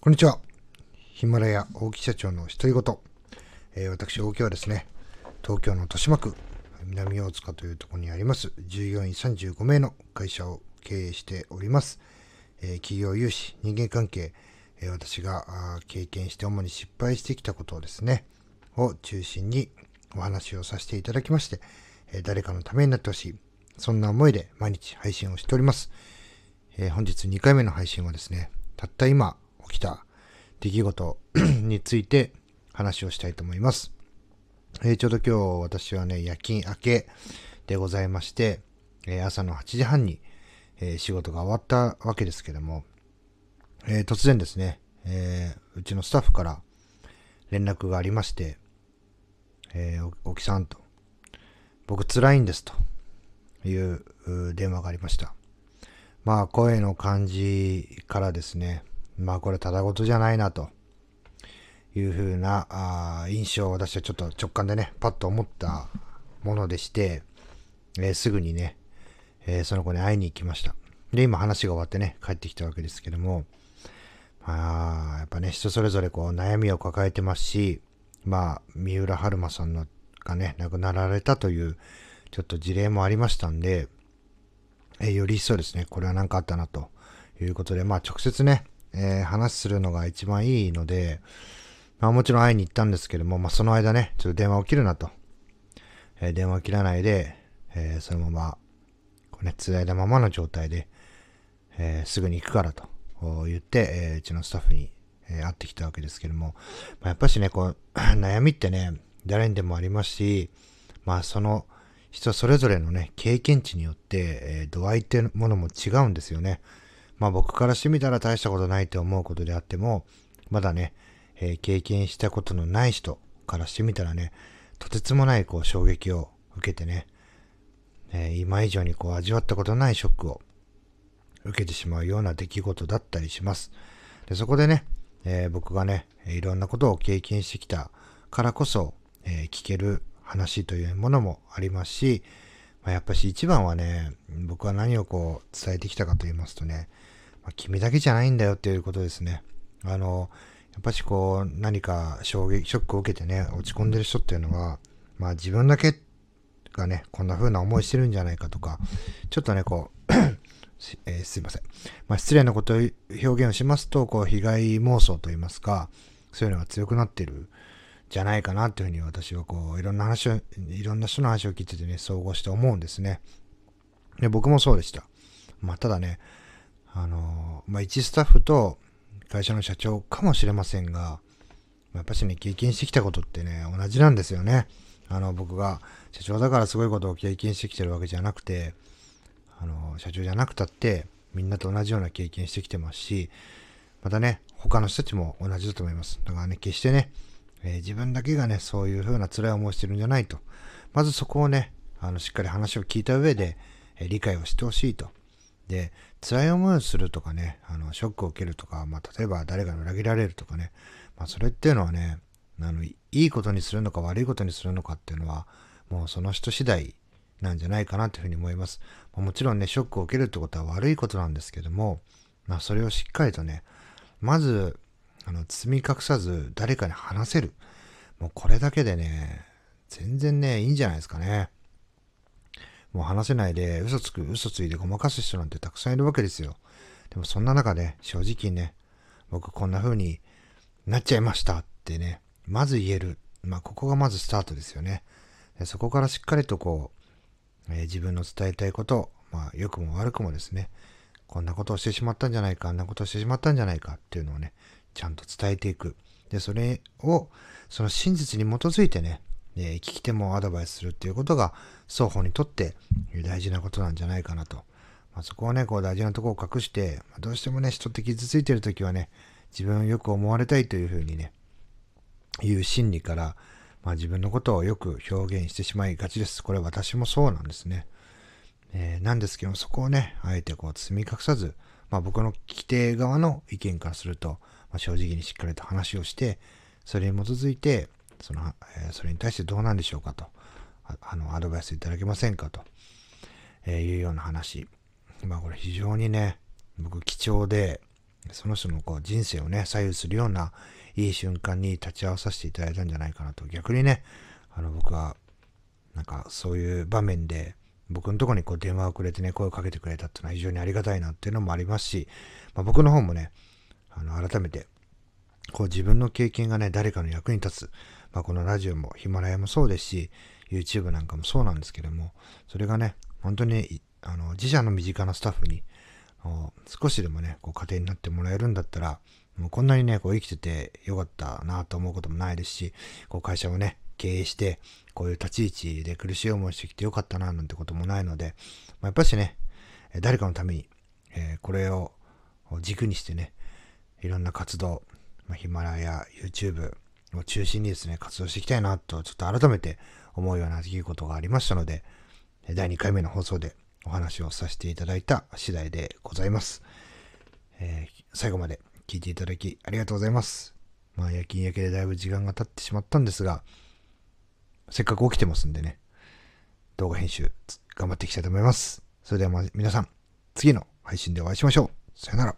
こんにちは。ヒマラヤ大木社長の独り言。えー、私、大木はですね、東京の豊島区南大塚というところにあります、従業員35名の会社を経営しております。えー、企業融資、人間関係、えー、私が経験して主に失敗してきたことをですね、を中心にお話をさせていただきまして、え誰かのためになってほしい。そんな思いで毎日配信をしております。え本日2回目の配信はですね、たった今起きた出来事 について話をしたいと思います。えー、ちょうど今日私はね、夜勤明けでございまして、えー、朝の8時半に、えー、仕事が終わったわけですけども、え突然ですね、えうちのスタッフから連絡がありまして、えー、おきさんと、僕辛いんですという電話がありました。まあ声の感じからですね、まあこれただごとじゃないなというふうなあ印象を私はちょっと直感でね、パッと思ったものでして、えー、すぐにね、えー、その子に会いに行きました。で、今話が終わってね、帰ってきたわけですけども、まあ、やっぱね、人それぞれこう悩みを抱えてますし、まあ、三浦春馬さんのがね、亡くなられたという、ちょっと事例もありましたんで、えより一層ですね、これは何かあったなということで、まあ直接ね、えー、話するのが一番いいので、まあもちろん会いに行ったんですけども、まあその間ね、ちょっと電話を切るなと。えー、電話を切らないで、えー、そのまま、こうね、辛いだままの状態で、えすぐに行くからと言って、えうちのスタッフに、え会ってきたわけですけども、まあ、やっぱしね、こう、悩みってね、誰にでもありますし、まあその、人それぞれのね、経験値によって、え、度合いっていうものも違うんですよね。まあ僕からしてみたら大したことないと思うことであっても、まだね、えー、経験したことのない人からしてみたらね、とてつもないこう衝撃を受けてね、えー、今以上にこう味わったことないショックを受けてしまうような出来事だったりします。でそこでね、えー、僕がね、いろんなことを経験してきたからこそ、え、聞ける話というものもありますし、まあ、やっぱし一番はね、僕は何をこう伝えてきたかと言いますとね、まあ、君だけじゃないんだよっていうことですね。あの、やっぱしこう何か衝撃、ショックを受けてね、落ち込んでる人っていうのは、まあ自分だけがね、こんな風な思いしてるんじゃないかとか、ちょっとね、こう えー、すいません。まあ、失礼なことを表現をしますと、こう、被害妄想といいますか、そういうのが強くなってるじゃないかなっていうふうに私はこう、いろんな話を、いろんな人の話を聞いててね、総合して思うんですね。で、僕もそうでした。まあ、ただね、あの、まあ、一スタッフと会社の社長かもしれませんが、やっぱしね、経験してきたことってね、同じなんですよね。あの、僕が社長だからすごいことを経験してきてるわけじゃなくて、あの、社長じゃなくたって、みんなと同じような経験してきてますし、またね、他の人たちも同じだと思います。だからね、決してね、えー、自分だけがね、そういう風な辛い思いしてるんじゃないと。まずそこをね、あの、しっかり話を聞いた上で、えー、理解をしてほしいと。で、辛い思いをするとかね、あの、ショックを受けるとか、まあ、例えば誰かに裏切られるとかね、まあ、それっていうのはね、あの、いいことにするのか悪いことにするのかっていうのは、もうその人次第なんじゃないかなというふうに思います。もちろんね、ショックを受けるってことは悪いことなんですけども、まあ、それをしっかりとね、まず、あの、包み隠さず誰かに話せる。もうこれだけでね、全然ね、いいんじゃないですかね。もう話せないで嘘つく、嘘ついてごまかす人なんてたくさんいるわけですよ。でもそんな中で、正直ね、僕こんな風になっちゃいましたってね、まず言える。まあ、ここがまずスタートですよね。でそこからしっかりとこう、えー、自分の伝えたいこと、まあ、良くも悪くもですね、こんなことをしてしまったんじゃないか、あんなことをしてしまったんじゃないかっていうのをね、ちゃんと伝えていく。で、それを、その真実に基づいてね、え聞き手もアドバイスするっていうことが、双方にとって大事なことなんじゃないかなと。まあ、そこはね、こう大事なとこを隠して、ま、どうしてもね、人って傷ついてるときはね、自分をよく思われたいというふうにね、いう心理から、まあ、自分のことをよく表現してしまいがちです。これ私もそうなんですね。えー、なんですけども、そこをね、あえてこう包み隠さず、まあ、僕の聞き手側の意見からすると、正直にしっかりと話をして、それに基づいて、その、えー、それに対してどうなんでしょうかと、ああの、アドバイスいただけませんかと、えー、いうような話。まあこれ非常にね、僕貴重で、その人のこう人生をね、左右するようないい瞬間に立ち会わさせていただいたんじゃないかなと。逆にね、あの僕は、なんかそういう場面で、僕のとこにこう電話をくれてね、声をかけてくれたっていうのは非常にありがたいなっていうのもありますし、まあ、僕の方もね、あの改めて、こう自分の経験がね、誰かの役に立つ。まあ、このラジオもヒマラヤもそうですし、YouTube なんかもそうなんですけども、それがね、本当にあの自社の身近なスタッフに少しでもね、こう家庭になってもらえるんだったら、もうこんなにね、こう生きててよかったなと思うこともないですし、こう会社をね、経営して、こういう立ち位置で苦しい思いしてきてよかったななんてこともないので、まあ、やっぱしね、誰かのために、えー、これを軸にしてね、いろんな活動、まあ、ヒマラヤ、YouTube を中心にですね、活動していきたいなと、ちょっと改めて思うような出来事がありましたので、第2回目の放送でお話をさせていただいた次第でございます。えー、最後まで聞いていただきありがとうございます。まあ夜勤明けでだいぶ時間が経ってしまったんですが、せっかく起きてますんでね、動画編集頑張っていきたいと思います。それではま皆さん、次の配信でお会いしましょう。さよなら。